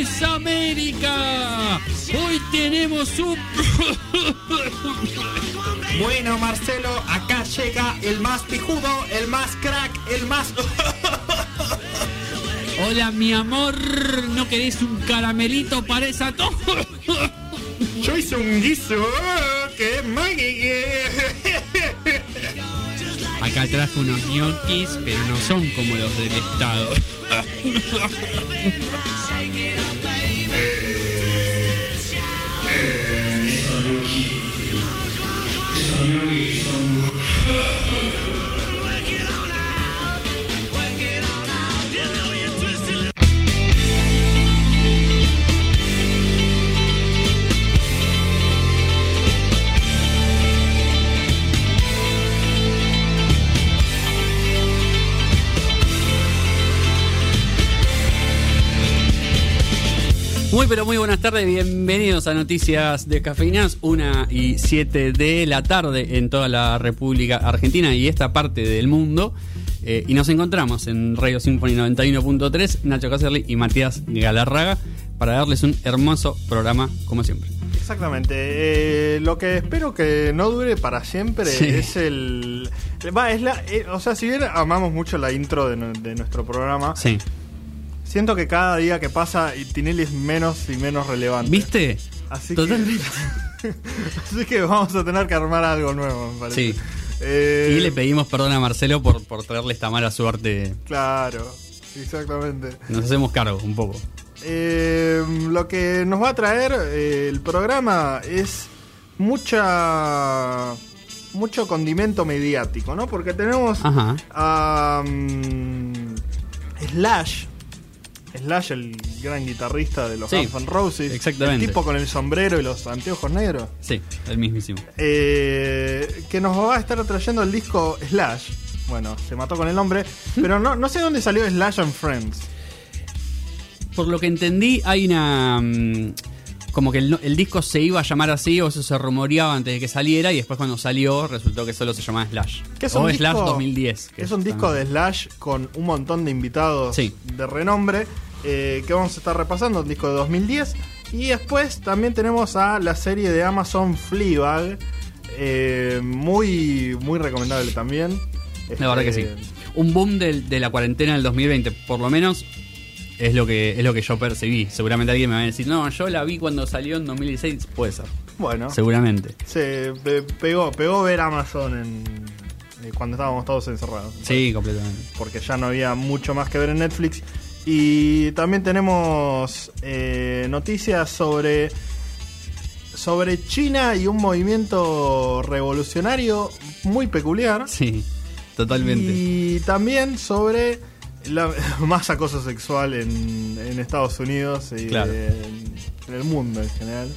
es América. Hoy tenemos un... Bueno, Marcelo, acá llega el más pijudo, el más crack, el más... Hola, mi amor. ¿No querés un caramelito para esa tos? Yo hice un guiso que es Acá traje unos ñoquis, pero no son como los del Estado. Pero muy buenas tardes, bienvenidos a Noticias de Cafeinas, una y 7 de la tarde en toda la República Argentina y esta parte del mundo. Eh, y nos encontramos en Radio Symphony 91.3, Nacho Caserly y Matías Galarraga para darles un hermoso programa como siempre. Exactamente. Eh, lo que espero que no dure para siempre Sí. es el. Va, es la. eh, o sea, si bien amamos mucho la intro de nuestro programa, Sí. Siento que cada día que pasa Tinelli es menos y menos relevante. ¿Viste? Así Totalmente. que. así que vamos a tener que armar algo nuevo, me parece. Sí. Eh, Y le pedimos perdón a Marcelo por, por traerle esta mala suerte. Claro, exactamente. Nos hacemos cargo un poco. Eh, lo que nos va a traer eh, el programa es mucha mucho condimento mediático, ¿no? Porque tenemos Ajá. a mm, Slash, Slash, el gran guitarrista de los Sí, Guns N' Roses, exactamente. el tipo con el sombrero y los anteojos negros, Sí, el mismísimo. eh, que nos va a estar trayendo el disco Slash. Bueno, se mató con el nombre, pero no, no sé dónde salió Slash and Friends. Por lo que entendí, hay una. mm, Como que el, el disco se iba a llamar así, o eso se rumoreaba antes de que saliera, y después cuando salió resultó que solo se llamaba Slash. Que es o un Slash disco- 2010. que Es un disco de Slash con un montón de invitados Sí. de renombre eh, que vamos a estar repasando, un disco de 2010. Y después también tenemos a la serie de Amazon Fleabag, eh, muy, muy recomendable también. La verdad que sí. Este, Un boom del- de, la cuarentena del 2020, por lo menos. Es lo, que, es lo que yo percibí. Seguramente alguien me va a decir, no, yo la vi cuando salió en 2016. Puede ser. Bueno, Seguramente. se pe- pegó, pegó ver Amazon en, eh, cuando estábamos todos encerrados. Sí, completamente. porque ya no había mucho más que ver en Netflix. Y también tenemos eh, noticias sobre sobre China y un movimiento revolucionario muy peculiar. Sí, totalmente. Y también sobre la, más acoso sexual en, en Estados Unidos y Claro. en, en el mundo en general.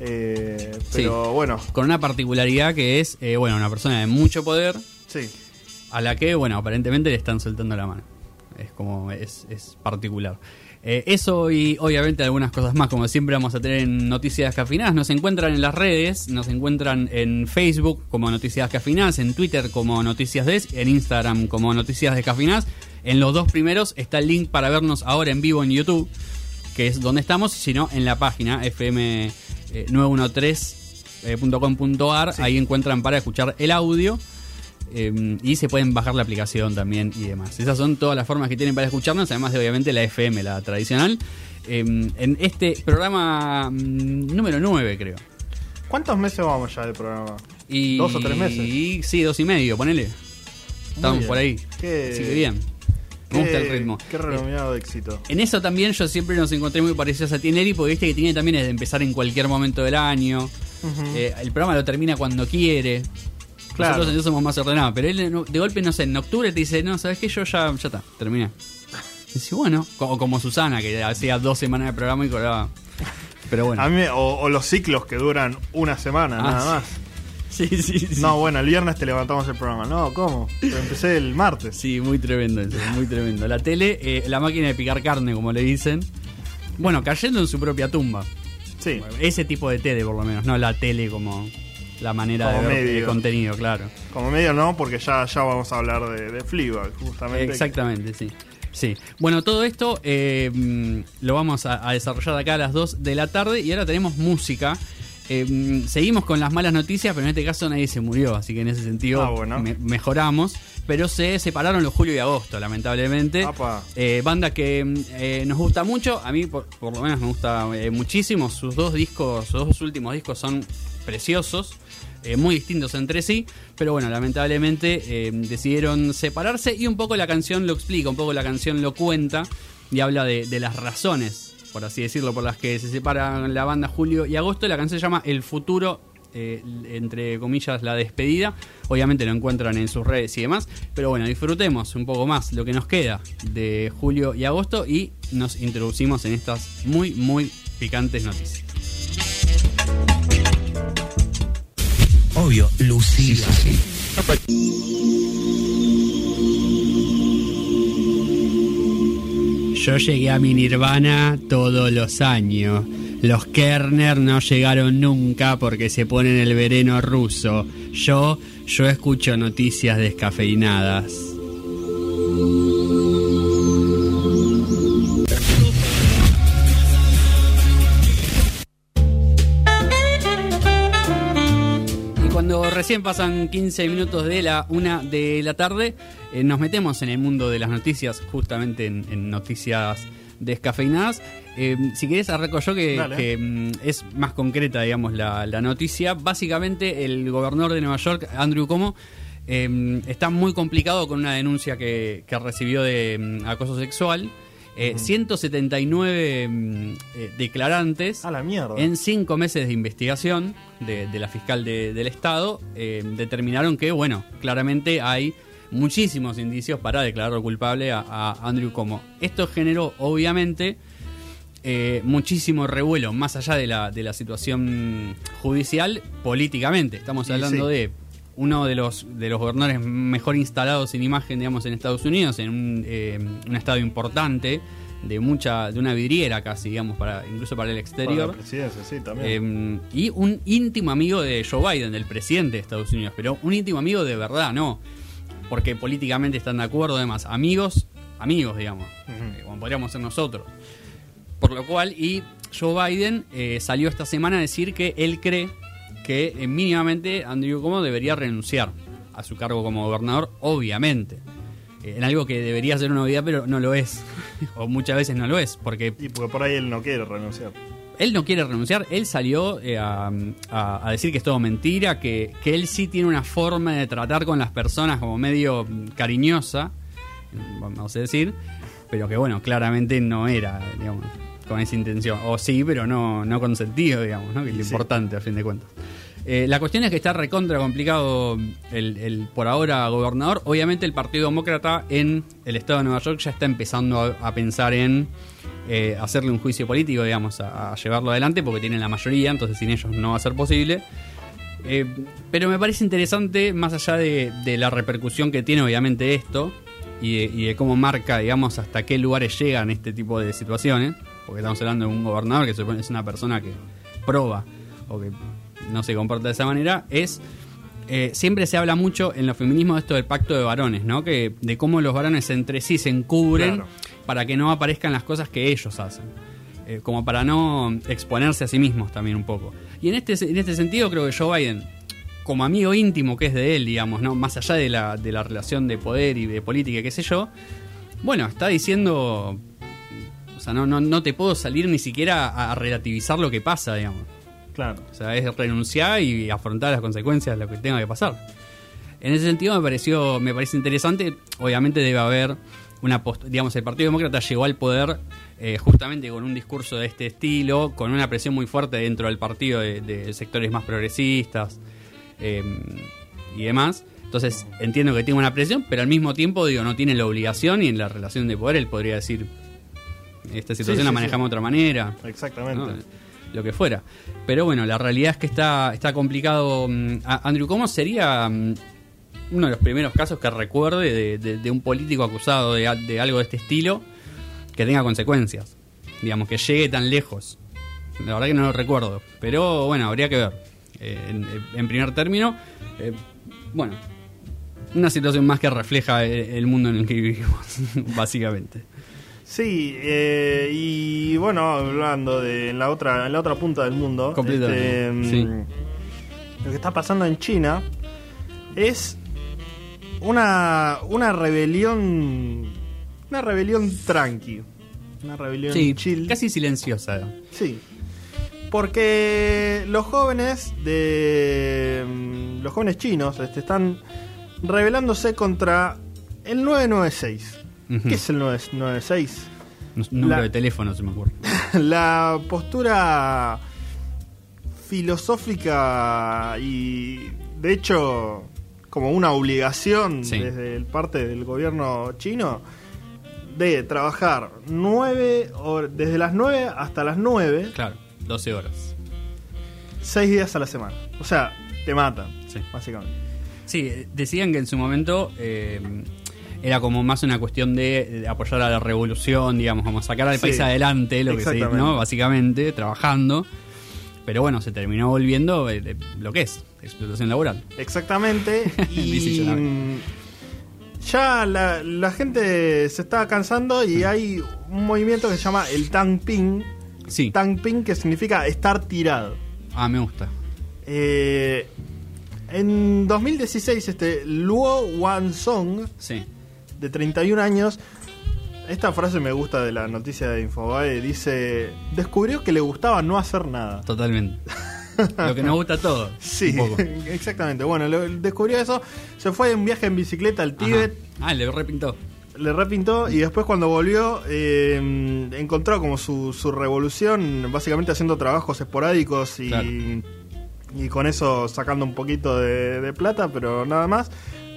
Eh, pero bueno, Con una particularidad que es, eh, bueno, una persona de mucho poder sí. a la que, bueno, aparentemente le están soltando la mano. Es como, es, es particular. Eh, eso y obviamente algunas cosas más, como siempre vamos a tener en Noticias Cafinadas. Nos encuentran en las redes, nos encuentran en Facebook como Noticias Cafinadas, en Twitter como Noticias Des, en Instagram como Noticias de Cafinadas. En los dos primeros está el link para vernos ahora en vivo en YouTube, que es donde estamos, sino en la página fm913.com.ar. Ahí encuentran para escuchar el audio. Eh, y se pueden bajar la aplicación también y demás. Esas son todas las formas que tienen para escucharnos, además de obviamente la FM, la tradicional. Eh, en este programa mm, número 9, creo. ¿Cuántos meses vamos ya del programa? Y, ¿Dos o tres meses? Y, sí, dos y medio, ponele. Estamos por ahí. Qué- Así que bien. Me gusta el Qué- ritmo. Qué renominado éxito. En eso también yo siempre nos encontré muy parecidos a Tinelli, porque viste que tiene también es de empezar en cualquier momento del año. Eh, el programa lo termina cuando quiere. Claro. Nosotros entonces somos más ordenados. Pero él de golpe, no sé, en octubre te dice, no, ¿sabes qué? Yo ya, ya está, terminé. Y dice, bueno, co- como Susana, que hacía dos semanas de programa y colaba. Pero bueno. A mí, o, o los ciclos que duran una semana, Ah, nada sí. más. Sí, sí, sí. No, bueno, el viernes te levantamos el programa. No, ¿cómo? Pero empecé el martes. Sí, muy tremendo eso, muy tremendo. La tele, eh, la máquina de picar carne, como le dicen. Bueno, cayendo en su propia tumba. Sí. Ese tipo de tele, por lo menos, no la tele como la manera Como de ver medio. el contenido, claro. Como medio no, porque ya, ya vamos a hablar de, de Fleabag, justamente. Exactamente, sí. Sí, bueno, todo esto eh, lo vamos a, a desarrollar de acá a las 2 de la tarde y ahora tenemos música. Eh, seguimos con las malas noticias, pero en este caso nadie se murió, así que en ese sentido Ah, bueno. me- mejoramos. Pero se separaron los julio y agosto, lamentablemente. Eh, banda que eh, nos gusta mucho, a mí por, por lo menos me gusta muchísimo. Sus dos discos, sus dos últimos discos son preciosos, eh, muy distintos entre sí. Pero bueno, lamentablemente eh, decidieron separarse y un poco la canción lo explica, un poco la canción lo cuenta y habla de, las razones, por así decirlo, por las que se separan la banda Julio y Agosto. La canción se llama El futuro eh, entre comillas, la despedida. Obviamente lo encuentran en sus redes y demás. Pero bueno, disfrutemos un poco más lo que nos queda de julio y agosto y nos introducimos en estas muy, muy picantes noticias. Obvio, Lucila. Yo llegué a mi nirvana todos los años. Los Kerner no llegaron nunca porque se ponen el vereno ruso. Yo, yo escucho noticias descafeinadas. Recién pasan 15 minutos de la una de la tarde, eh, nos metemos en el mundo de las noticias, justamente en, en noticias descafeinadas. Eh, si querés, arranco yo que, mm, es más concreta, digamos, la, la noticia. Básicamente, el gobernador de Nueva York, Andrew Cuomo, eh, está muy complicado con una denuncia que, que recibió de mm, acoso sexual. Eh, 179 mm, eh, declarantes A la mierda. en cinco meses de investigación de, de la fiscal de- del Estado, eh, determinaron que, bueno, claramente hay muchísimos indicios para declararlo culpable a, a Andrew Como. Esto generó, obviamente, eh, muchísimo revuelo, más allá de la, de la situación judicial, políticamente. Estamos hablando sí. de uno de los, de los gobernadores mejor instalados en imagen, digamos, en Estados Unidos, en un, eh, un estado importante, de mucha, de una vidriera casi, digamos, para, incluso para el Para exterior. la presidencia, sí, también. Eh, y un íntimo amigo de Joe Biden, del presidente de Estados Unidos, pero un íntimo amigo de verdad, no. Porque políticamente están de acuerdo, además, amigos, amigos, digamos, eh, como podríamos ser nosotros. Por lo cual, y Joe Biden eh, salió esta semana a decir que él cree que eh, mínimamente Andrew Cuomo debería renunciar a su cargo como gobernador, obviamente. Eh, en algo que debería ser una novedad, pero no lo es. o muchas veces no lo es, porque y porque por ahí él no quiere renunciar. él no quiere renunciar, él salió eh, a, a- a decir que es todo mentira, que, que él sí tiene una forma de tratar con las personas como medio mm, cariñosa, mm, vamos a decir, pero que bueno, claramente no era, digamos, con esa intención. O sí, pero no, no con sentido, digamos, ¿no? que es lo Sí. importante a fin de cuentas. Eh, la cuestión es que está recontra complicado el, por ahora gobernador. Obviamente el Partido Demócrata en el estado de Nueva York ya está empezando a, pensar en eh, hacerle un juicio político, digamos, a, llevarlo adelante porque tienen la mayoría, entonces sin ellos no va a ser posible. Eh, pero me parece interesante, más allá de, la repercusión que tiene obviamente esto y de, y de cómo marca, digamos, hasta qué lugares llegan este tipo de situaciones, porque estamos hablando de un gobernador que se supone es una persona que proba o que no se comporta de esa manera, es eh, siempre se habla mucho en los feminismos de esto del pacto de varones, ¿no? Que de cómo los varones entre sí se encubren Claro. para que no aparezcan las cosas que ellos hacen. Eh, como para no exponerse a sí mismos también un poco. Y en este, en este sentido creo que Joe Biden, como amigo íntimo que es de él, digamos, ¿no? Más allá de la, de la relación de poder y de política, qué sé yo, bueno, está diciendo. O sea, no, no, no te puedo salir ni siquiera a, a relativizar lo que pasa, digamos. Claro. O sea, es renunciar y afrontar las consecuencias de lo que tenga que pasar. En ese sentido me pareció, me parece interesante. Obviamente debe haber una post digamos, el Partido Demócrata llegó al poder eh, justamente con un discurso de este estilo, con una presión muy fuerte dentro del partido de, de sectores más progresistas eh, y demás. Entonces entiendo que tiene una presión, pero al mismo tiempo digo, no tiene la obligación y en la relación de poder él podría decir, esta situación sí, la sí. manejamos de otra manera. Exactamente. ¿no? Lo que fuera. Pero bueno, la realidad es que está, está complicado. mm, Andrew Cuomo sería mm, uno de los primeros casos que recuerde de, de- un político acusado de, de algo de este estilo que tenga consecuencias. Digamos, que llegue tan lejos. La verdad que no lo recuerdo. Pero bueno, habría que ver. Eh, en, primer término, eh, bueno, Una situación más que refleja el mundo en el que vivimos, básicamente. Sí, eh, y bueno, hablando de en la otra, en la otra punta del mundo, este, sí. mm, lo que está pasando en China es una, una rebelión, una rebelión tranqui, una rebelión Sí, chill. casi silenciosa. Sí. Porque los jóvenes de mm, los jóvenes chinos este, están rebelándose contra el 996. Ujú. ¿Qué es el 996? Un número La- de teléfono, se me ocurre. La postura filosófica y de hecho como una obligación Sí. desde el parte del gobierno chino de trabajar nueve desde las 9 hasta las 9 Claro, 12 horas. seis días a la semana. O sea, te matan, Sí. básicamente. Sí, eh, decían que en su momento eh, era como más una cuestión de, de apoyar a la revolución, digamos, como sacar al Sí, país adelante, lo que se. ¿no? Básicamente, trabajando. Pero bueno, se terminó volviendo eh, lo que es, explotación laboral. Exactamente. y mm, ya la, la gente se está cansando y hay un movimiento que se llama el Tang Ping. Sí. Tang Ping que significa estar tirado. Ah, me gusta. Eh, en 2016, este Luo Wansong, Sí. De 31 años, esta frase me gusta de la noticia de Infobae, dice, descubrió que le gustaba no hacer nada. Totalmente. lo que nos gusta a todos. Sí, un exactamente. Bueno, lo- descubrió eso, se fue en viaje en bicicleta al Ajá. Tíbet, Ah, le repintó. le repintó y después cuando volvió eh, encontró como su, su revolución, básicamente haciendo trabajos esporádicos y, Claro. y con eso sacando un poquito de, de plata, pero nada más.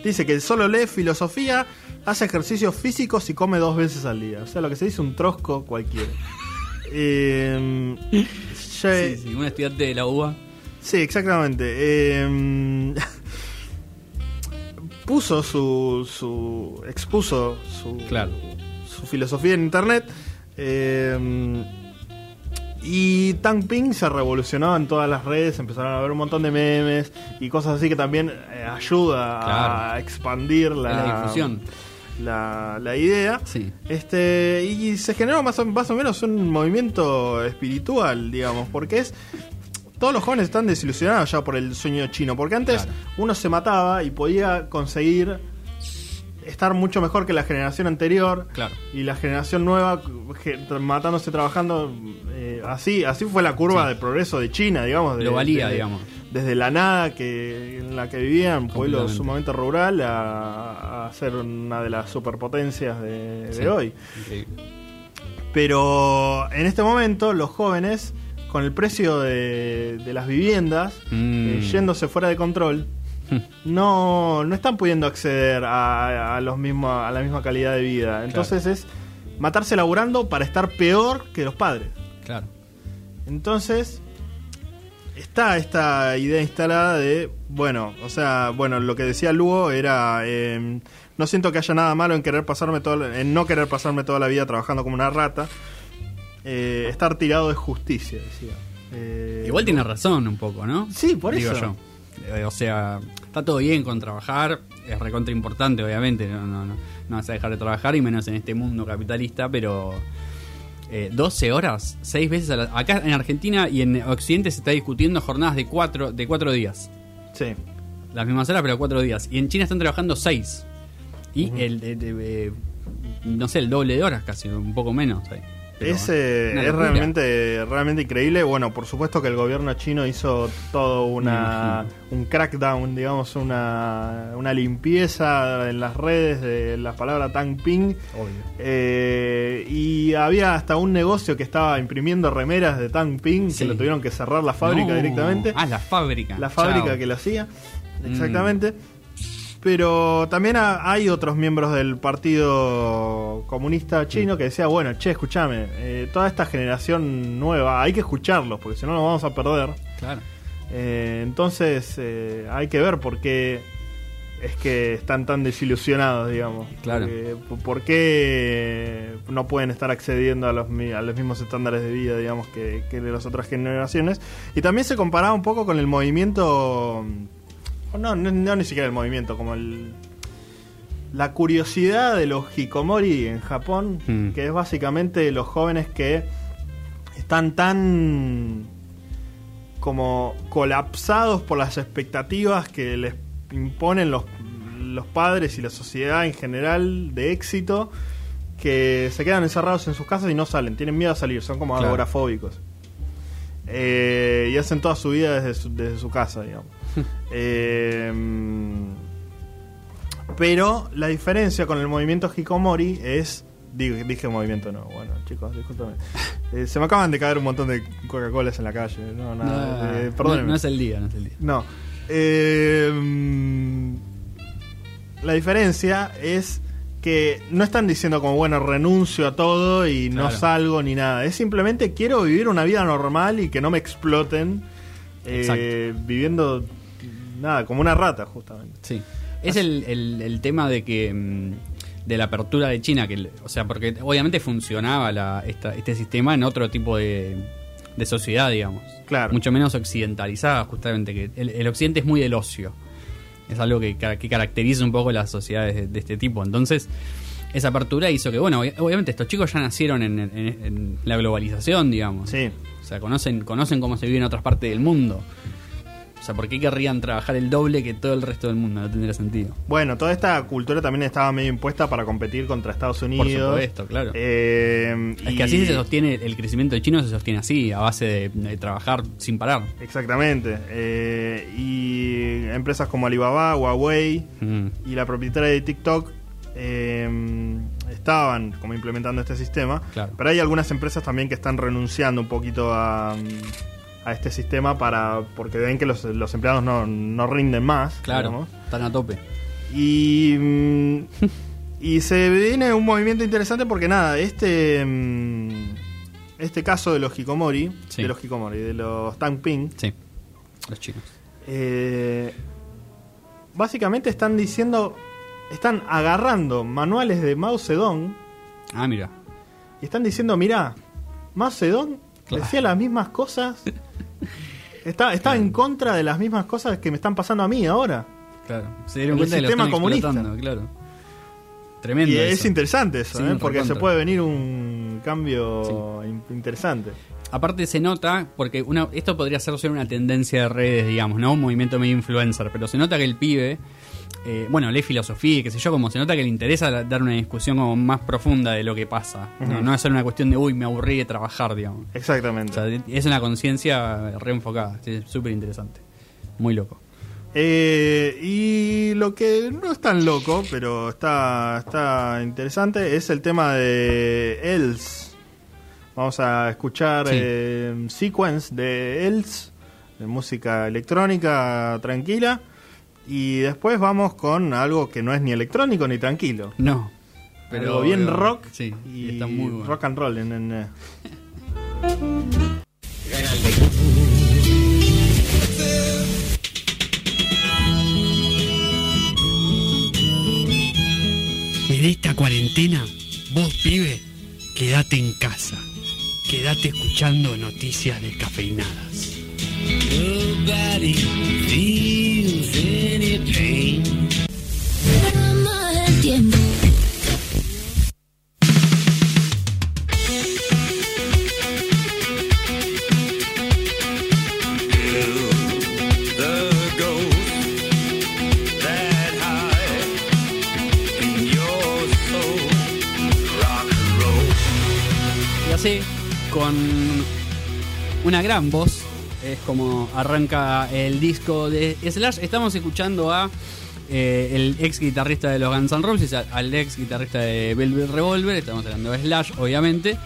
Dice que solo lee filosofía, hace ejercicios físicos y come dos veces al día. O sea, lo que se dice un trosco cualquiera. Eh, ya- Sí, sí, un estudiante de la UBA. Sí, exactamente. Eh, puso su, su. expuso su, Claro. su filosofía en internet. eh, y Tang Ping se revolucionó en todas las redes, empezaron a ver un montón de memes y cosas así que también eh, ayuda a expandir la, la difusión. La, la idea. Sí. Este, y se generó más o, más o menos un movimiento espiritual, digamos, porque es. Todos los jóvenes están desilusionados ya por el sueño chino, porque antes Claro. uno se mataba y podía conseguir estar mucho mejor que la generación anterior Claro. y la generación nueva matándose trabajando eh, así así fue la curva Sí. de progreso de China digamos de- Lo valía, digamos. Desde la nada que en la que vivían pueblo sumamente rural a, a ser una de las superpotencias de, hoy Increíble. pero en este momento los jóvenes con el precio de, de las viviendas Mm. eh, yéndose fuera de control no, no están pudiendo acceder a, a los mismos, a la misma calidad de vida. Entonces es matarse laburando para estar peor que los padres. Claro. Entonces está esta idea instalada de, bueno, o sea, bueno, lo que decía Lugo era, eh, no siento que haya nada malo en querer pasarme todo, en no querer pasarme toda la vida trabajando como una rata. Eh, estar tirado es justicia, decía. Eh, Igual tiene razón un poco, ¿no? Sí, por Digo eso. yo. Eh, O sea, está todo bien con trabajar, es recontra importante, obviamente, no, no, no, no vas a dejar de trabajar, y menos en este mundo capitalista, pero eh, 12 horas, 6 veces a la- Acá en Argentina y en Occidente se está discutiendo jornadas de 4 de cuatro días. Sí. Las mismas horas, pero 4 días. Y en China están trabajando 6. Y el, el- el- eh, no sé, el doble de horas casi, un poco menos. ahí. Pero, es, eh, es realmente, realmente increíble. Bueno, por supuesto que el gobierno chino hizo todo una, un crackdown, digamos, una, una limpieza en las redes de la palabra Tang Ping. Obvio. Eh, y había hasta un negocio que estaba imprimiendo remeras de Tang Ping Sí. que lo tuvieron que cerrar la fábrica No. directamente. Ah, la fábrica. la fábrica Chao. que lo hacía, Mm. Pero también ha- hay otros miembros del Partido Comunista Chino que decía, bueno, che, escúchame, eh, toda esta generación nueva, hay que escucharlos, porque si no nos vamos a perder. Claro. Eh, entonces eh, hay que ver por qué es que están tan desilusionados, digamos. Claro. ¿Por qué no pueden estar accediendo a los, a los mismos estándares de vida, digamos, que, que de las otras generaciones? Y también se comparaba un poco con el movimiento... No, no, no ni siquiera el movimiento, como el, la curiosidad de los hikomori en Japón, Mm. que es básicamente los jóvenes que están tan como colapsados por las expectativas que les imponen los, los padres y la sociedad en general de éxito, que se quedan encerrados en sus casas y no salen, tienen miedo a salir, son como Claro. agorafóbicos. Eh, y hacen toda su vida desde su, desde su casa, digamos. Eh, pero la diferencia con el movimiento Hikomori es. Dije, dije movimiento, no. Bueno, chicos, discúlpame. Eh, se me acaban de caer un montón de Coca-Colas en la calle. No, nada. No, eh, no, perdónenme. no es el día, no es el día. No. Eh, mm, la diferencia es que no están diciendo como, bueno, renuncio a todo y no Claro. salgo ni nada. Es simplemente quiero vivir una vida normal y que no me exploten eh, viviendo nada, como una rata, justamente. Sí. Es el, el- el tema de que. mm, de la apertura de China, que, o sea, porque obviamente funcionaba la, esta- este sistema en otro tipo de, de sociedad, digamos. Claro. Mucho menos occidentalizada, justamente, que el, el occidente es muy del ocio. Es algo que, que caracteriza un poco las sociedades de, de este tipo. Entonces, esa apertura hizo que, bueno, ob- obviamente estos chicos ya nacieron en, en- en la globalización, digamos. Sí. O sea, conocen, conocen cómo se vive en otras partes del mundo. O sea, ¿por qué querrían trabajar el doble que todo el resto del mundo? No tendría sentido. Bueno, toda esta cultura también estaba medio impuesta para competir contra Estados Por Unidos. supuesto, claro. Eh, es y- que así se sostiene, el crecimiento de chino se sostiene así, a base de, de trabajar sin parar. Exactamente. Eh, y empresas como Alibaba, Huawei Mm, y la propietaria de TikTok eh, estaban como implementando este sistema. Claro. Pero hay algunas empresas también que están renunciando un poquito a, a este sistema para porque ven que los, los empleados no, no rinden más. claro, digamos. están a tope. Y, mm, y se viene un movimiento interesante porque nada, este mm, este caso de los hikomori, Sí. de los hikomori, de los tangping, Sí, los chinos. eh, básicamente están diciendo, están agarrando manuales de Mao Zedong Ah, mira. y están diciendo, mirá, Mao Zedong Claro. decía las mismas cosas, está, está en contra de las mismas cosas que me están pasando a mí ahora. Claro. Se dieron El cuenta sistema comunista. claro. Tremendo. Y es interesante eso, Sí, ¿eh? porque se puede venir un cambio in- interesante. Aparte se nota, porque una, esto podría ser una tendencia de redes, digamos, ¿no? Un movimiento medio influencer, pero se nota que el pibe, eh, bueno, lee filosofía y qué sé yo, como se nota que le interesa dar una discusión como más profunda de lo que pasa. no, es solo una cuestión de, uy, me aburrí de trabajar, digamos. Exactamente. O sea, es una conciencia reenfocada, es súper interesante. Muy loco. Eh, y lo que no es tan loco, pero está, está interesante, es el tema de Els. Vamos a escuchar Sí. eh, Sequence de Els, de música electrónica tranquila. Y después vamos con algo que no es ni electrónico ni tranquilo. No. Pero bien pero- rock Sí, y está muy bueno. rock and roll. en- en, eh. En esta cuarentena, vos pibe, quédate en casa. Quédate escuchando noticias descafeinadas. Una gran voz, es como arranca el disco de Slash. Estamos escuchando a eh, el ex guitarrista de los Guns N' Roses, al ex guitarrista de Velvet Revolver. Estamos hablando de Slash, obviamente.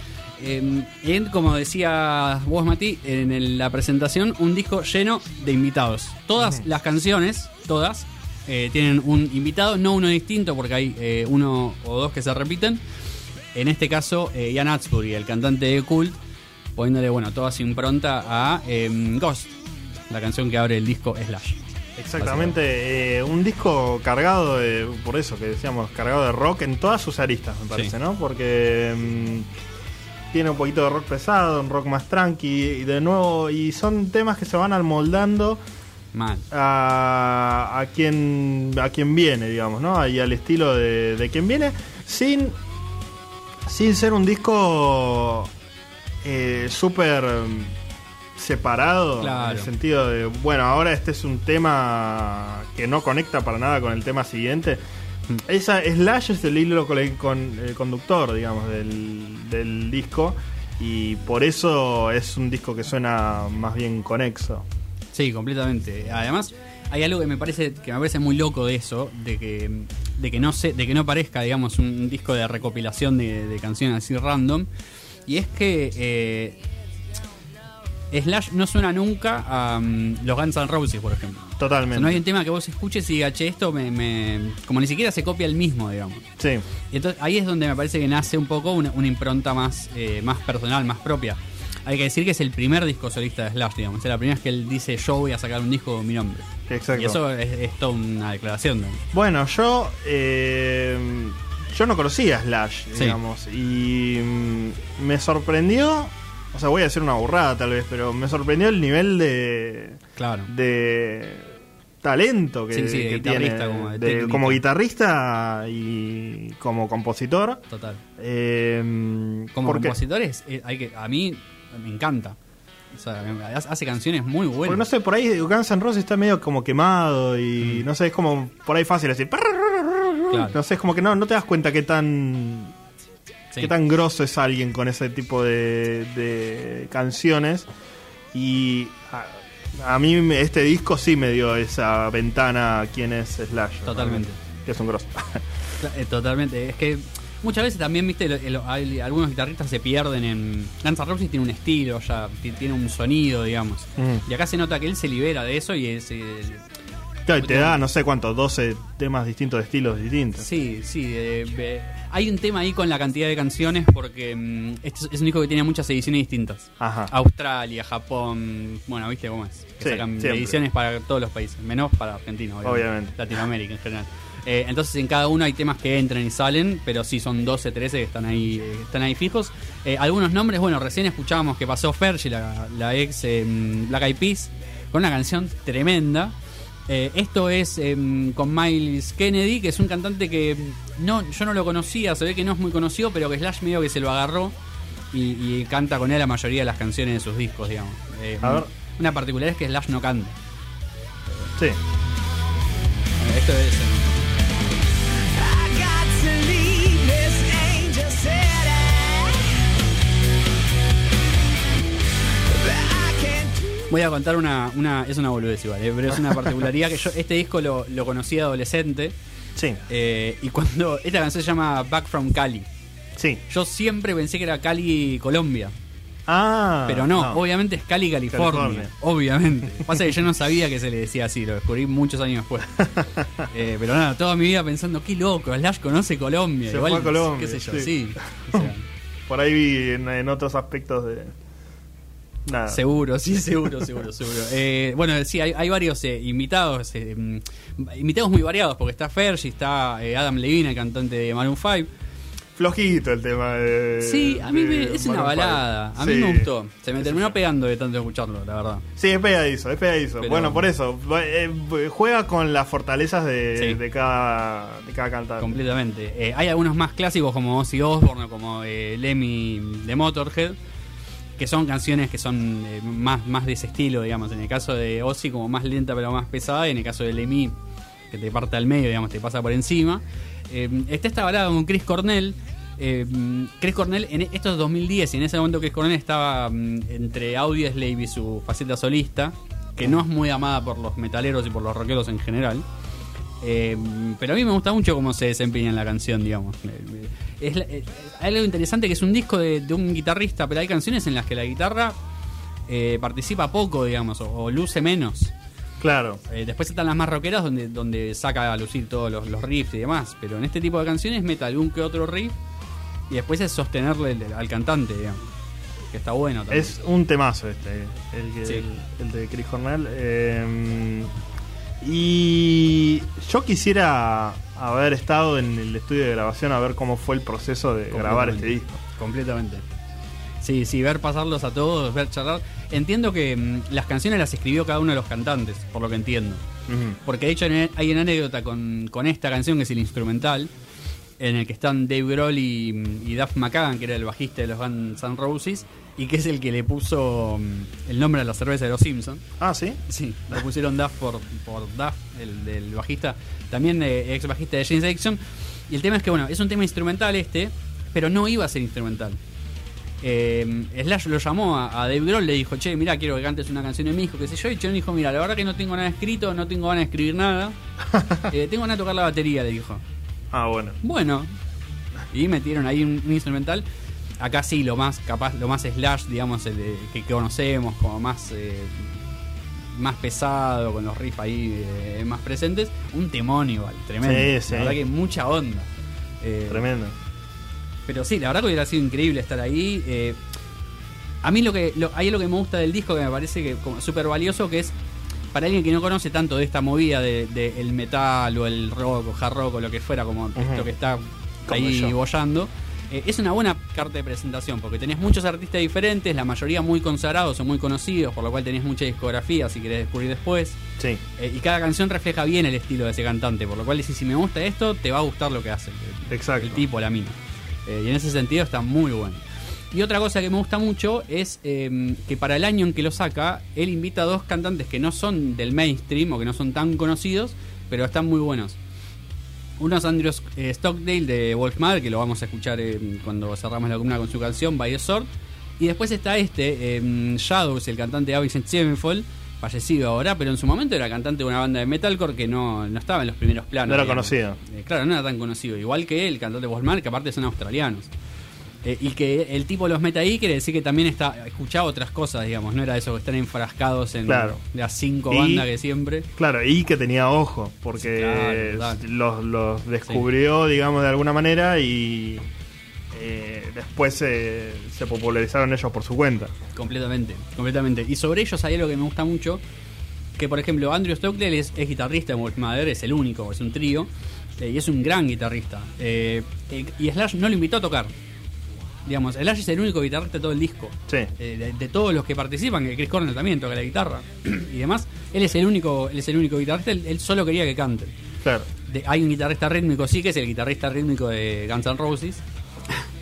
Eh, en, como decía vos, Mati, en el- la presentación, un disco lleno de invitados. Todas las canciones, todas, eh, tienen un invitado, no uno distinto, porque hay eh, uno o dos que se repiten. En este caso, Ian Hatsbury, el cantante de Cult, poniéndole bueno, toda su impronta a em, Ghost, la canción que abre el disco Slash. Exactamente, eh, un disco cargado de, por eso que decíamos, cargado de rock en todas sus aristas, me parece, Sí. ¿no? Porque mm, tiene un poquito de rock pesado, un rock más tranqui, y de nuevo, y son temas que se van amoldando Mal. a, a quien a quien viene, digamos, ¿no? Y al estilo de, de quien viene, sin sin ser un disco eh, súper mm, separado Claro. en el sentido de, bueno, ahora este es un tema que no conecta para nada con el tema siguiente. Mm. Esa Slash es el hilo con, el conductor, digamos, del, del disco y por eso es un disco que suena más bien conexo. Sí, completamente. Además, hay algo que me parece que me parece muy loco de eso, de que de que no se, de que no parezca, digamos, un disco de recopilación de, de canciones así random. Y es que eh, Slash no suena nunca a mm, los Guns N' Roses, por ejemplo. O sea, Totalmente. no hay un tema que vos escuches y digas, che, esto me, me- como ni siquiera se copia el mismo, digamos. Sí. Y entonces ahí es donde me parece que nace un poco una, una impronta más, eh, más personal, más propia. Hay que decir que es el primer disco solista de Slash, digamos. Es la primera vez que él dice yo voy a sacar un disco con mi nombre. Exacto. Y eso es, es toda una declaración. ¿no? Bueno, yo eh, yo no conocía Slash, Sí. digamos, y mm, me sorprendió, o sea, voy a decir una burrada tal vez, pero me sorprendió el nivel de Claro. de talento que, Sí, sí, que guitarrista, tiene, como de como guitarrista y como compositor. Total. Eh, Como porque, compositores, eh, hay que, a mí me encanta. O sea, hace canciones muy buenas. porque no sé, por ahí Guns N' Roses está medio como quemado y Mm. no sé, es como por ahí fácil decir. Claro. No sé, es como que no, no te das cuenta qué tan Sí. qué tan grosso es alguien con ese tipo de, de canciones. Y a, a mí este disco sí me dio esa ventana a quién es Slash. Totalmente. Que es un grosso. Eh, Totalmente. Es que muchas veces también, viste, lo- lo- hay- algunos guitarristas se pierden en. N' Roses tiene un estilo ya, ti- tiene un sonido, digamos. Y acá se nota que él se libera de eso y es. eh, Claro, y te da, no sé cuántos, 12 temas distintos, de estilos distintos. Sí, sí. eh, eh, hay un tema ahí con la cantidad de canciones porque mm, este es- un disco que tiene muchas ediciones distintas. Ajá. Australia, Japón, bueno, viste cómo es. Que Sí, sacan siempre. ediciones para todos los países, menos para Argentina, obviamente. Obviamente. Latinoamérica en general. Eh, entonces en cada uno hay temas que entran y salen, pero sí son 12, 13 que están ahí, eh, están ahí fijos. Eh, algunos nombres, bueno, recién escuchábamos que pasó Fergie, la, la ex eh, Black Eyed Peas, con una canción tremenda. Eh, esto es eh, con Miles Kennedy, que es un cantante que no, yo no lo conocía, se ve que no es muy conocido, pero que Slash medio que se lo agarró y, y canta con él la mayoría de las canciones de sus discos, digamos. Eh, A ver. Una particularidad es que Slash no canta. Sí. Esto es. Voy a contar una, una. Es una boludez igual, eh, pero es una particularidad que yo este disco lo, lo conocí adolescente. Sí. eh, y cuando. Esta canción se llama Back from Cali. Sí. Yo siempre pensé que era Cali, Colombia. Ah. Pero no, obviamente es Cali, California. California. Obviamente. Pasa que yo no sabía que se le decía así, lo descubrí muchos años después. Eh, pero nada, toda mi vida pensando, qué loco, Slash conoce Colombia. Se Igual, fue a Colombia, qué sé yo, sí. sí. O sea, Por ahí vi en, en otros aspectos de. Nada. Seguro, sí, seguro, seguro, seguro. Eh, bueno, sí, hay, hay varios eh, invitados, eh, mm, invitados muy variados, porque está Fergie, está Adam Levine, el cantante de Maroon 5. Flojito el tema de. Sí, a mí me- es una Maroon balada, a mí Sí. me gustó. Se me terminó pegando de tanto escucharlo, la verdad. Sí, es pegadizo, es pegadizo. Pero- Bueno, por eso. juega con las fortalezas de, Sí. de cada, de cada cantante. Completamente. Hay algunos más clásicos como Ozzy Osbourne como Lemmy de Motorhead, que son canciones que son eh, más, más de ese estilo, digamos. En el caso de Ozzy como más lenta pero más pesada, y en el caso de Lemmy que te parte al medio, digamos, te pasa por encima. Eh, está esta balada con Chris Cornell. Eh, Chris Cornell, en, esto es 2010, y en ese momento Chris Cornell estaba mm, entre Audioslave y su faceta solista, que no es muy amada por los metaleros y por los rockeros en general. Eh, pero a mí me gusta mucho cómo se desempeña en la canción, digamos. Es, eh, hay algo interesante que es un disco de, de un guitarrista, pero hay canciones en las que la guitarra eh, participa poco, digamos, o, o luce menos. Claro. Eh, después están las más rockeras donde, donde saca a lucir todos los, los riffs y demás. Pero en este tipo de canciones mete algún que otro riff y después es sostenerle al cantante, digamos. Que está bueno también. Es un temazo este, el, que- Sí. el- el de Chris Cornell. Eh, y yo quisiera haber estado en el estudio de grabación a ver cómo fue el proceso de grabar este disco. Completamente. Sí, sí, ver pasarlos a todos, ver charlar. Entiendo que mm, las canciones las escribió cada uno de los cantantes, por lo que entiendo. Porque de hecho hay hay una anécdota con, con esta canción, que es el instrumental, en el que están Dave Grohl y, y Duff McKagan, que era el bajista de los Guns N' Roses, y que es el que le puso mm, el nombre a la cerveza de los Simpsons. Ah, sí. Sí, le pusieron Duff por, por Duff, el del bajista, también eh, ex bajista de James Addiction. Y el tema es que, bueno, es un tema instrumental este, pero no iba a ser instrumental. Eh, Slash lo llamó a, a Dave Grohl, le dijo, che, mira, quiero que cantes una canción de mi hijo, qué sé yo. Y Chon dijo, mira, la verdad que no tengo nada escrito, no tengo ganas de escribir nada. Eh, tengo ganas de tocar la batería, le dijo. Ah, bueno. Bueno, y metieron ahí un, un instrumental. Acá sí, lo más capaz, lo más slash, digamos, el de- que, que conocemos, como más eh, más pesado, con los riffs ahí eh, más presentes. Un temón igual, tremendo. Sí, sí. La verdad que mucha onda. Eh, Tremendo. pero sí, la verdad que hubiera sido increíble estar ahí. eh, a mí lo que lo, hay algo que me gusta del disco que me parece que súper valioso, que es para alguien que no conoce tanto de esta movida del de, el metal o el rock o hard rock o lo que fuera, como esto que está ahí yo. bollando. eh, es una buena carta de presentación porque tenés muchos artistas diferentes, la mayoría muy consagrados o muy conocidos, por lo cual tenés mucha discografía si querés descubrir después. Sí. Eh, y cada canción refleja bien el estilo de ese cantante, por lo cual decís, si me gusta esto, te va a gustar lo que hace. el- Exacto. El tipo, la mina. Eh, y en ese sentido está muy bueno. Y otra cosa que me gusta mucho es eh, que para el año en que lo saca, él invita a dos cantantes que no son del mainstream o que no son tan conocidos, pero están muy buenos. Uno es Andrew eh, Stockdale de Wolf Mother, que lo vamos a escuchar eh, cuando cerramos la columna con su canción By the Sword. Y después está este, eh, Shadows, el cantante de Avicent Sevenfold, fallecido ahora, pero en su momento era cantante de una banda de metalcore que no, no estaba en los primeros planos. No era digamos. conocido. Eh, claro, no era tan conocido. Igual que él, el cantante de Wolf Mother, que aparte son australianos. Eh, y que el tipo los meta ahí quiere decir que también está escuchaba otras cosas, digamos, no era eso que están enfrascados en Claro. las cinco Y- bandas que siempre. Claro, y que tenía ojo, porque Sí, claro, total. los, los descubrió, digamos, de alguna manera y eh, después se- se popularizaron ellos por su cuenta. Completamente, completamente. Y sobre ellos hay algo que me gusta mucho, que por ejemplo Andrew Stockley es, es guitarrista de Wolf Mother, es el único, es un trío, eh, y es un gran guitarrista. Eh, eh, y Slash no lo invitó a tocar. Digamos, Slash es el único guitarrista de todo el disco. Sí. Eh, de, de todos los que participan, que Chris Cornell también toca la guitarra y demás, él es el único, él es el único guitarrista, él, él solo quería que canten. Claro. De- hay un guitarrista rítmico, sí, que es el guitarrista rítmico de Guns N' Roses.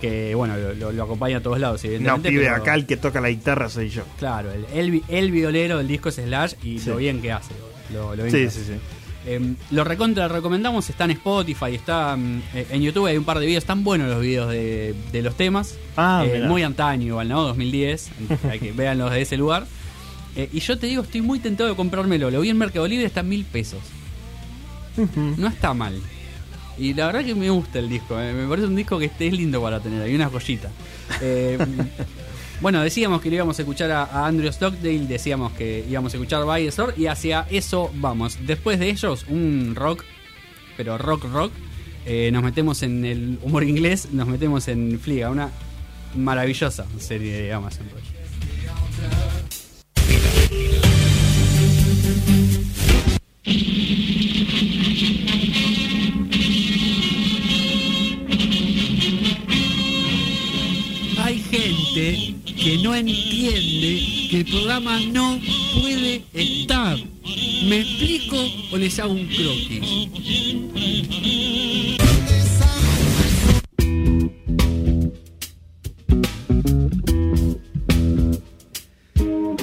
Que bueno, lo, lo- lo acompaña a todos lados, No, pibe, pero- acá el que toca la guitarra soy yo. Claro, el, el, vi- el violero del disco es Slash y Sí. lo bien que hace. Lo, lo bien Sí, que sí, sí. Eh, lo recontra recomendamos, está en Spotify, está mm, eh, en YouTube, hay un par de videos, están buenos los videos de, de los temas. Ah, Eh, muy antaño igual, ¿no? 2010, hay que vean los de ese lugar. Eh, y yo te digo, estoy muy tentado de comprármelo. Lo vi en Mercado Libre, está en mil pesos. No está mal. Y la verdad que me gusta el disco. Me parece un disco que es lindo para tener. Hay una joyita. Bueno, decíamos que le íbamos a escuchar a, a Andrew Stockdale. Decíamos que íbamos a escuchar By the Sword, Y hacia eso vamos. Después de ellos, un rock. Pero rock, rock. eh, nos metemos en el humor inglés. Nos metemos en Fliga. Una maravillosa serie de Amazon. Hay gente que no entiende que el programa no puede estar. ¿Me explico o les hago un croquis?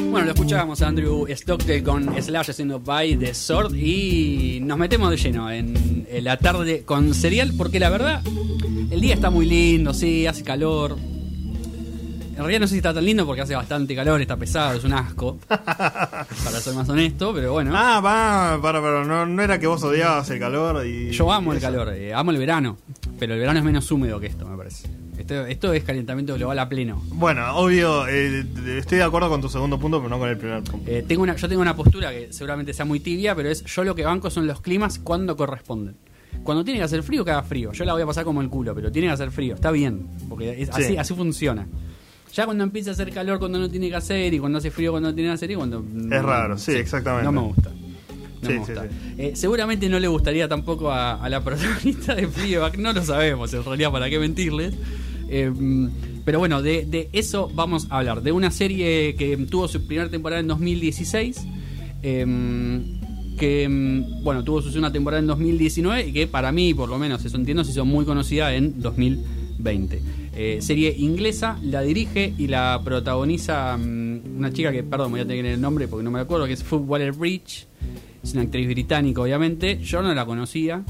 Bueno, lo escuchábamos a Andrew Stockdale con Slash haciendo By the Sword y nos metemos de lleno en, la tarde con serial porque la verdad el día está muy lindo, sí, hace calor. En realidad no sé si está tan lindo porque hace bastante calor, está pesado, es un asco. para ser más honesto, pero bueno. Ah, va, para, para, no, no era que vos odiabas el calor y... Yo amo y el calor, eh, amo el verano, pero el verano es menos húmedo que esto, me parece. Esto, esto es calentamiento global a pleno. Bueno, obvio, eh, estoy de acuerdo con tu segundo punto, pero no con el primer punto. Eh, tengo una, yo tengo una postura que seguramente sea muy tibia, pero es yo lo que banco son los climas cuando corresponden. Cuando tiene que hacer frío, que haga frío. Yo la voy a pasar como el culo, pero tiene que hacer frío. Está bien, porque es- Sí. así, así funciona. Ya cuando empieza a hacer calor cuando no tiene que hacer y cuando hace frío cuando no tiene que hacer y cuando... Es raro, sí, exactamente. No me gusta. No Sí, me gusta. sí. Eh, seguramente no le gustaría tampoco a, a la protagonista de Fleabag, no lo sabemos en realidad, para qué mentirles. Eh, Pero bueno, de, de eso vamos a hablar. De una serie que tuvo su primera temporada en 2016. em, que em, bueno, tuvo su segunda temporada en 2019 y que para mí, por lo menos, eso entiendo, se hizo muy conocida en 2020. Eh, serie inglesa, la dirige y la protagoniza mm, una chica que, perdón, voy a tener el nombre porque no me acuerdo, que es Food Waller Bridge. Es una actriz británica, obviamente. Yo no la conocía.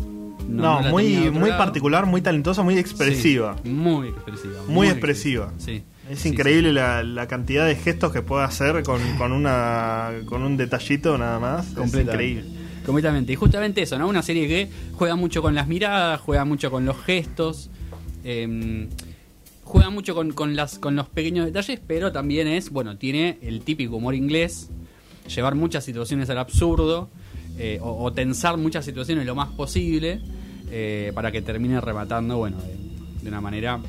No, la muy, muy lado. particular, muy talentosa, muy expresiva. Sí, muy expresiva. Muy expresiva. Sí. Es Sí, increíble La, la cantidad de gestos que puede hacer con, con una con un detallito nada más. Es increíble. Completamente. Y justamente eso, ¿no? Una serie que juega mucho con las miradas, juega mucho con los gestos, eh, juega mucho con, con las, con los pequeños detalles, pero también es, bueno, tiene el típico humor inglés, llevar muchas situaciones al absurdo, eh, o, o tensar muchas situaciones lo más posible, eh, para que termine rematando, bueno, de, de una manera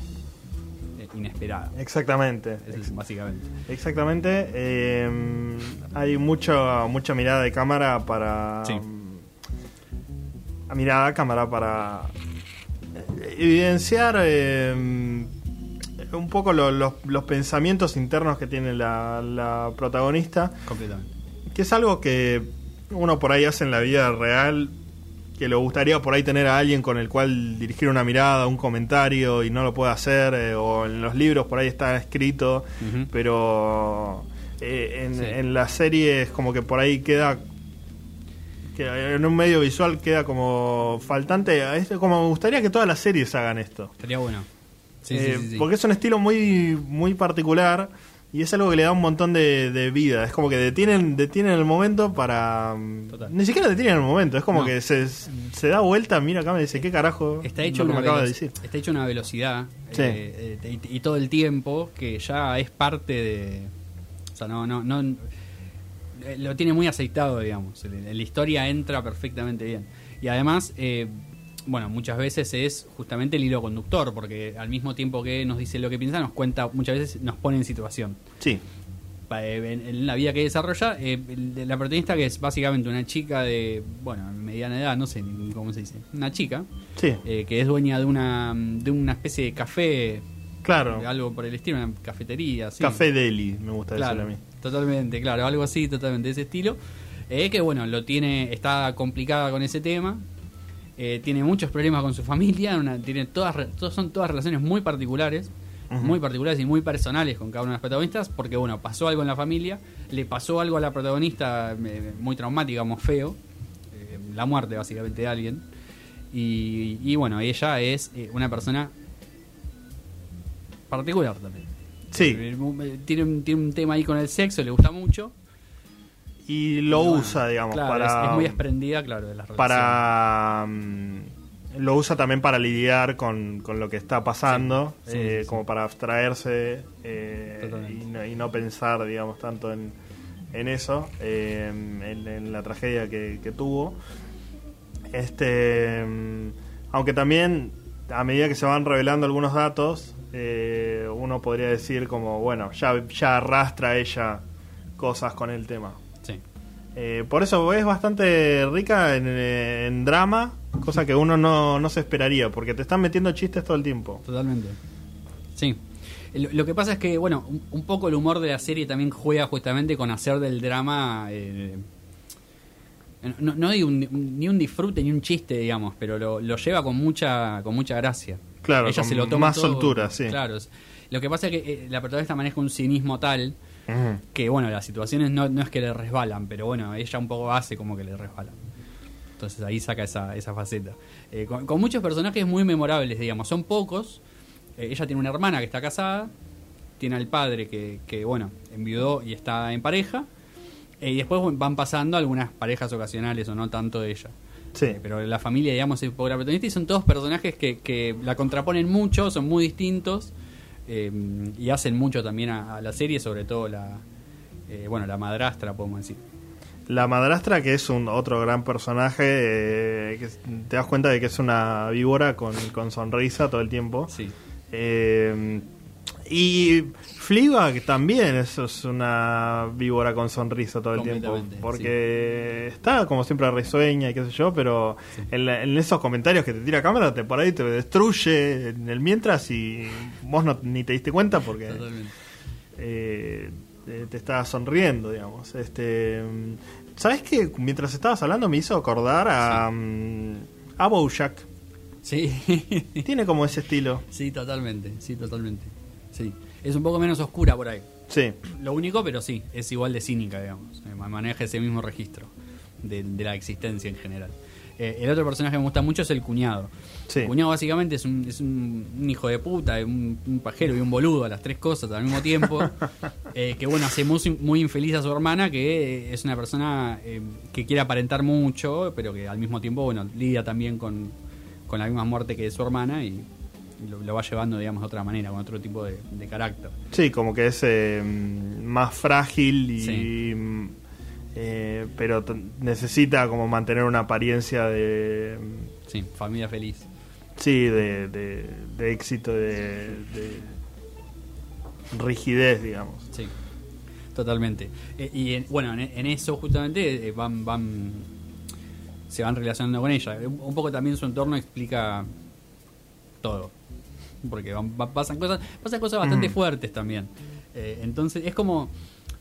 eh, inesperada. Exactamente. Es básicamente. Exactamente. eh, hay mucho, mucha mirada de cámara para. Sí. Mirada a cámara para evidenciar eh, un poco lo- los, los pensamientos internos que tiene la, la protagonista. Completamente. Que es algo que uno por ahí hace en la vida real. Que le gustaría por ahí tener a alguien con el cual dirigir una mirada, un comentario y no lo puede hacer. eh, o en los libros por ahí está escrito pero eh, en, Sí. en la serie es como que por ahí queda que en un medio visual queda como faltante es como me gustaría que todas las series hagan esto Estaría bueno. Sí, Eh, sí, sí, sí. porque es un estilo muy muy particular y es algo que le da un montón de, de vida es como que detienen detienen el momento para mm, Total. ni siquiera detienen el momento es como No. que se, se da vuelta mira acá me dice qué carajo Está lo hecho, que una me acaba de decir está hecho una velocidad eh, eh, y, y todo el tiempo que ya es parte de. O sea, no. no, no lo tiene muy aceitado, digamos. La historia entra perfectamente bien. Y además, eh, bueno, muchas veces es justamente el hilo conductor, porque al mismo tiempo que nos dice lo que piensa, nos cuenta, muchas veces nos pone en situación. sí eh, en, la vida que desarrolla, eh, la protagonista que es básicamente una chica de, bueno, mediana edad, no sé ni cómo se dice, una chica, sí eh, que es dueña de una, de una especie de café, claro algo por el estilo, una cafetería. así. café deli me gusta Claro, a mí totalmente, claro, algo así, totalmente de ese estilo. Eh, que bueno, lo tiene, está complicada con ese tema. Eh, tiene muchos problemas con su familia, una- tiene todas, todas- son todas relaciones muy particulares, muy particulares y muy personales con cada una de las protagonistas, porque bueno, pasó algo en la familia, le pasó algo a la protagonista eh, muy traumático, digamos, feo, eh, la muerte básicamente de alguien. Y, y, bueno, ella es eh, una persona particular también. sí Tiene un, tiene un tema ahí con el sexo, le gusta mucho. Y lo bueno, usa, digamos, claro, para. es, es muy desprendida, claro, de las para mm, lo usa también para lidiar con, con lo que está pasando, Sí, sí, eh, sí, como para abstraerse eh, y, no, y no pensar, digamos, tanto en, en eso, eh, en, en la tragedia que, que tuvo. Este, mm, aunque también a medida que se van revelando algunos datos, uno podría decir como, bueno, ya, ya arrastra ella cosas con el tema. Eh, por eso es bastante rica en, en drama, cosa que uno no, no se esperaría, porque te están metiendo chistes todo el tiempo. Totalmente. Sí. Lo, lo que pasa es que, bueno, un, un poco el humor de la serie también juega justamente con hacer del drama. eh, no, no hay un- ni un disfrute ni un chiste, digamos, pero lo, lo lleva con mucha con mucha gracia. Claro, Ella con se lo toma más todo- soltura, sí. Claro. Lo que pasa es que eh, la protagonista maneja un cinismo tal Que, bueno, las situaciones no, no es que le resbalan, pero bueno, ella un poco hace como que le resbalan. Entonces ahí saca esa, esa faceta. Eh, con, con muchos personajes muy memorables, digamos. Son pocos. Eh, ella tiene una hermana que está casada. Tiene al padre que, que, bueno, enviudó y está en pareja. Eh, y después van pasando algunas parejas ocasionales o no tanto de ella. Sí. Pero la familia, digamos, es poco la protagonista y son todos personajes que, que la contraponen mucho, son muy distintos eh, y hacen mucho también a, a la serie, sobre todo la, eh, bueno, la madrastra, podemos decir. La madrastra, que es un otro gran personaje, eh, que te das cuenta de que es una víbora con, con sonrisa todo el tiempo. Sí. Eh, Y Fleabag también, eso es una víbora con sonrisa todo el tiempo. Porque está como siempre risueña y qué sé yo, pero en, la- en esos comentarios que te tira cámara, te por ahí te destruye en el mientras y vos no, ni te diste cuenta porque Totalmente. eh, te, estaba sonriendo, digamos. Este, ¿Sabes qué? Mientras estabas hablando me hizo acordar a, mm, a Bojack. Sí. Tiene como ese estilo. sí, totalmente. Sí, totalmente. Sí. Es un poco menos oscura por ahí. Sí. Lo único, pero sí, es igual de cínica, digamos. Eh, Maneja ese mismo registro de, de la existencia en general. Eh, el otro personaje que me gusta mucho es el cuñado. Sí. El cuñado básicamente es un, es un, un hijo de puta, un, un pajero y un boludo a las tres cosas al mismo tiempo. eh, que bueno, hace muy, muy infeliz a su hermana, que es una persona eh, que quiere aparentar mucho, pero que al mismo tiempo, bueno, lidia también con, con la misma muerte que su hermana y lo, lo va llevando, digamos, de otra manera, con otro tipo de, de carácter. Sí, como que es eh, más frágil y... Sí. eh, pero necesita como mantener una apariencia de... Sí, familia feliz. Sí, de, de, de éxito, de, de rigidez, digamos. Sí, totalmente. Eh, y en- bueno, en, en eso justamente eh, van, van, se van relacionando con ella. Un poco también su entorno explica todo, porque van- pasan cosas, pasan cosas bastante Mm. fuertes también. Eh, entonces es como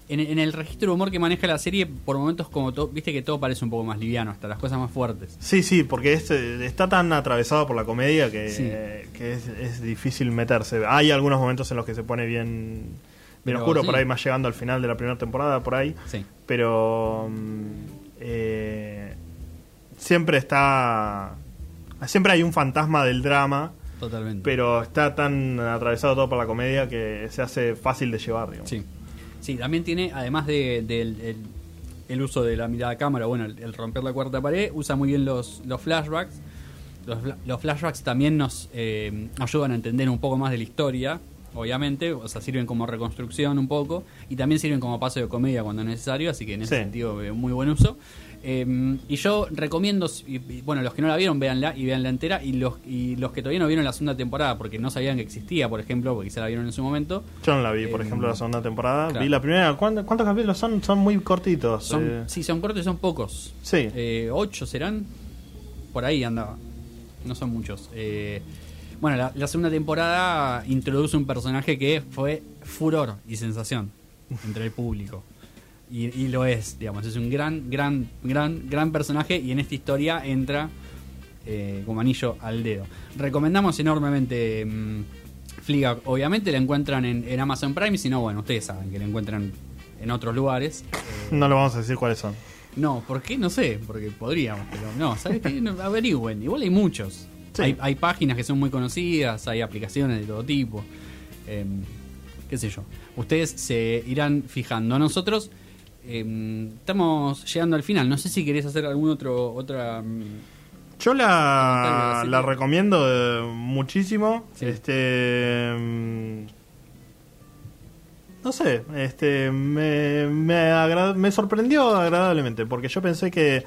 en, en el registro de humor que maneja la serie, por momentos como todo, viste que todo parece un poco más liviano, hasta las cosas más fuertes. Sí, sí, porque es, eh, está tan atravesado por la comedia que, Sí. que es, es difícil meterse. Hay algunos momentos en los que se pone bien, bien Pero oscuro, sí. por ahí más llegando al final de la primera temporada, por ahí. Sí, Pero mm, eh, siempre está... Siempre hay un fantasma del drama, totalmente. pero está tan atravesado todo por la comedia que se hace fácil de llevar, digamos. Sí. Sí, también tiene, además de- del el, el uso de la mirada a cámara, bueno, el, el romper la cuarta pared, usa muy bien los, los flashbacks. Los, los flashbacks también nos eh, ayudan a entender un poco más de la historia, obviamente, o sea, sirven como reconstrucción un poco, y también sirven como paso de comedia cuando es necesario, así que en ese Sí. sentido, eh, muy buen uso. Eh, y yo recomiendo, y- y, bueno, los que no la vieron, véanla y veanla entera, y los, y los que todavía no vieron la segunda temporada, porque no sabían que existía, por ejemplo, porque se la vieron en su momento, Yo no la vi, por Eh, ejemplo, la segunda temporada. claro. Vi la primera. ¿Cuántos, cuántos capítulos son? Son muy cortitos. Son, eh. Sí, son cortos y son pocos. Sí. Eh, ¿Ocho serán? Por ahí andaba. No son muchos. Eh, bueno, la, la segunda temporada introduce un personaje que fue furor y sensación entre el público. Y, y lo es, digamos. Es un gran, gran, gran, gran personaje y en esta historia entra eh, como anillo al dedo. Recomendamos enormemente mm, Fleabag. Obviamente la encuentran en, en Amazon Prime, si no, bueno, ustedes saben que la encuentran en otros lugares. Eh, No le vamos a decir cuáles son. no, ¿por qué? No sé, porque podríamos, pero no, ¿sabes qué? No, averigüen, igual hay muchos. Sí. Hay, hay páginas que son muy conocidas, hay aplicaciones de todo tipo, em, qué sé yo. Ustedes se irán fijando. Nosotros em, estamos llegando al final, no sé si querés hacer algún otro, otra... mm, Yo la, la recomiendo eh, muchísimo. Sí. Este. mm, No sé, este me, me, sorprendió agradablemente, porque yo pensé que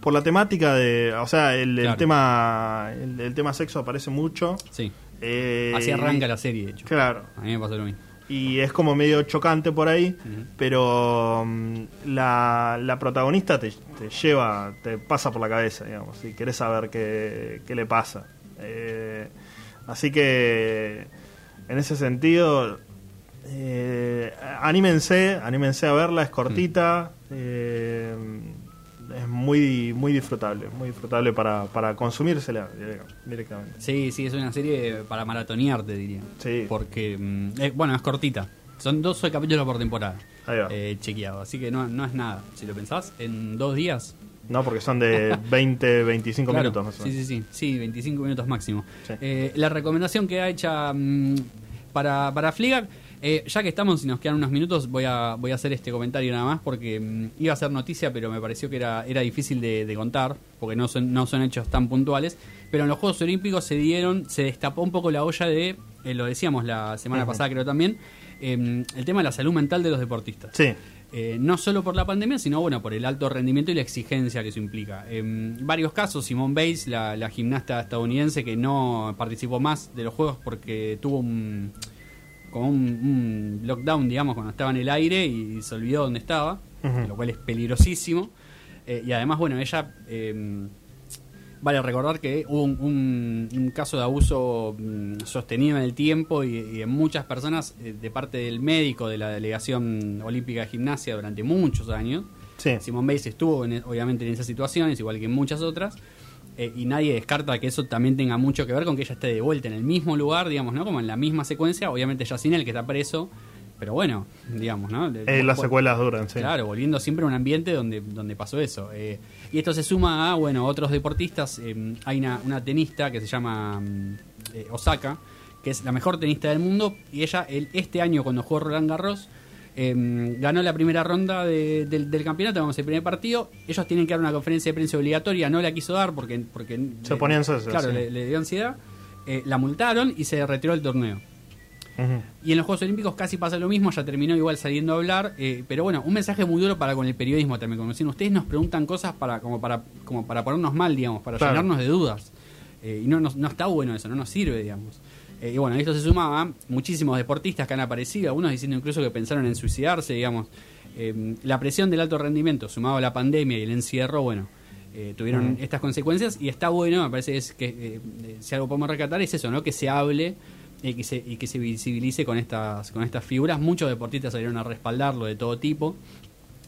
por la temática de. O sea, el, tema el, el tema sexo aparece mucho. Sí, eh, así arranca la serie, de hecho. Claro. A mí me pasó lo mismo. Y es como medio chocante por ahí, pero mm, la, la protagonista te, te lleva, te pasa por la cabeza, digamos, y querés saber qué, qué le pasa. Eh, así que, en ese sentido, eh, anímense, anímense a verla, es cortita, eh, es muy muy disfrutable, muy disfrutable para, para consumírsela direct- directamente. Sí, sí, es una serie para maratonear, te diría. Sí. Porque, mm, eh, bueno, es cortita. Son 12 capítulos por temporada. Ahí va. eh, chequeado. Así que no, no es nada. Si lo pensás, en dos días. No, porque son de 20, 25 Claro, minutos más o sí, menos. sí, sí. Sí, 25 minutos máximo. Sí. Eh, la recomendación que ha hecha mm, para, para Fleabag, eh, ya que estamos y nos quedan unos minutos, voy a, voy a hacer este comentario nada más porque mm, iba a ser noticia, pero me pareció que era, era difícil de, de contar, porque no son, no son hechos tan puntuales. Pero en los Juegos Olímpicos se dieron, se destapó un poco la olla de, eh, lo decíamos la semana pasada creo también, eh, el tema de la salud mental de los deportistas. Sí, Eh, no solo por la pandemia, sino bueno por el alto rendimiento y la exigencia que eso implica. En varios casos, Simone Bates, la, la gimnasta estadounidense que no participó más de los Juegos porque tuvo un, como un, un lockdown, digamos, cuando estaba en el aire y se olvidó dónde estaba, lo cual es peligrosísimo. Eh, y además, bueno, ella... eh, Vale recordar que hubo un, un- un caso de abuso mm, sostenido en el tiempo y, y en muchas personas eh, de parte del médico de la delegación olímpica de gimnasia durante muchos años. Sí. Simón Bates estuvo en- obviamente en esas situaciones, igual que en muchas otras, eh, y nadie descarta que eso también tenga mucho que ver con que ella esté de vuelta en el mismo lugar, digamos, ¿no? Como en la misma secuencia, obviamente ya sin él que está preso, pero bueno, digamos, ¿no? Eh, las secuelas duran, sí. Claro, volviendo siempre a un ambiente donde, donde pasó eso. Eh, y esto se suma a, bueno, otros deportistas. eh, hay una, una tenista que se llama mm, Osaka, que es la mejor tenista del mundo. Y ella, el, este año, cuando jugó Roland Garros, eh, ganó la primera ronda de- del, del campeonato, vamos, el primer partido. Ellos tienen que dar una conferencia de prensa obligatoria, no la quiso dar porque. porque Se le- ponía ansiosa, Claro, sí. le, le dio ansiedad. Eh, la multaron y se retiró del torneo. Y en los Juegos Olímpicos casi pasa lo mismo, ya terminó igual saliendo a hablar, eh, pero bueno, un mensaje muy duro para con el periodismo también, como decían, ustedes nos preguntan cosas para como para como para ponernos mal, digamos, para Claro. llenarnos de dudas. Eh, y no, nos- no está bueno eso, no nos sirve, digamos. Eh, y bueno, a esto se sumaba muchísimos deportistas que han aparecido, algunos diciendo incluso que pensaron en suicidarse, digamos. Eh, la presión del alto rendimiento, sumado a la pandemia y el encierro, bueno, eh, tuvieron estas consecuencias y está bueno, me parece es que si algo podemos rescatar es eso, ¿no? Que se hable y que se, y que se visibilice con estas, con estas figuras. Muchos deportistas salieron a respaldarlo de todo tipo.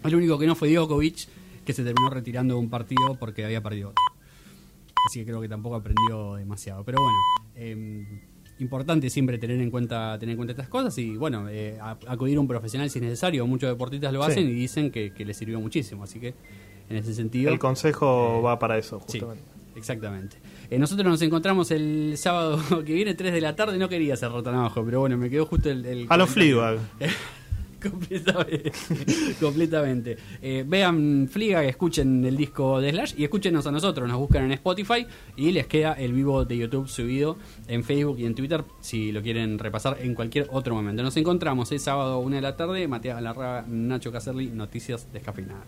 El único que no fue Djokovic, que se terminó retirando de un partido porque había perdido otro. Así que creo que tampoco aprendió demasiado. Pero bueno, eh, importante siempre tener en cuenta tener en cuenta estas cosas y bueno, eh, acudir a un profesional si es necesario. Muchos deportistas lo Sí. hacen y dicen que, que les sirvió muchísimo. Así que en ese sentido... El consejo Eh, va para eso, Sí, justamente. exactamente. Eh, nosotros nos encontramos el sábado que viene, 3 de la tarde. No quería cerrar tan abajo, pero bueno, me quedó justo el. el A los. Fleabag. completamente. Eh, vean Fliga, escuchen el disco de Slash y escúchenos a nosotros. Nos buscan en Spotify y les queda el vivo de YouTube subido en Facebook y en Twitter si lo quieren repasar en cualquier otro momento. Nos encontramos el sábado 1 de la tarde. Matías Galarraga, Nacho Cacerli, Noticias Descafeinadas.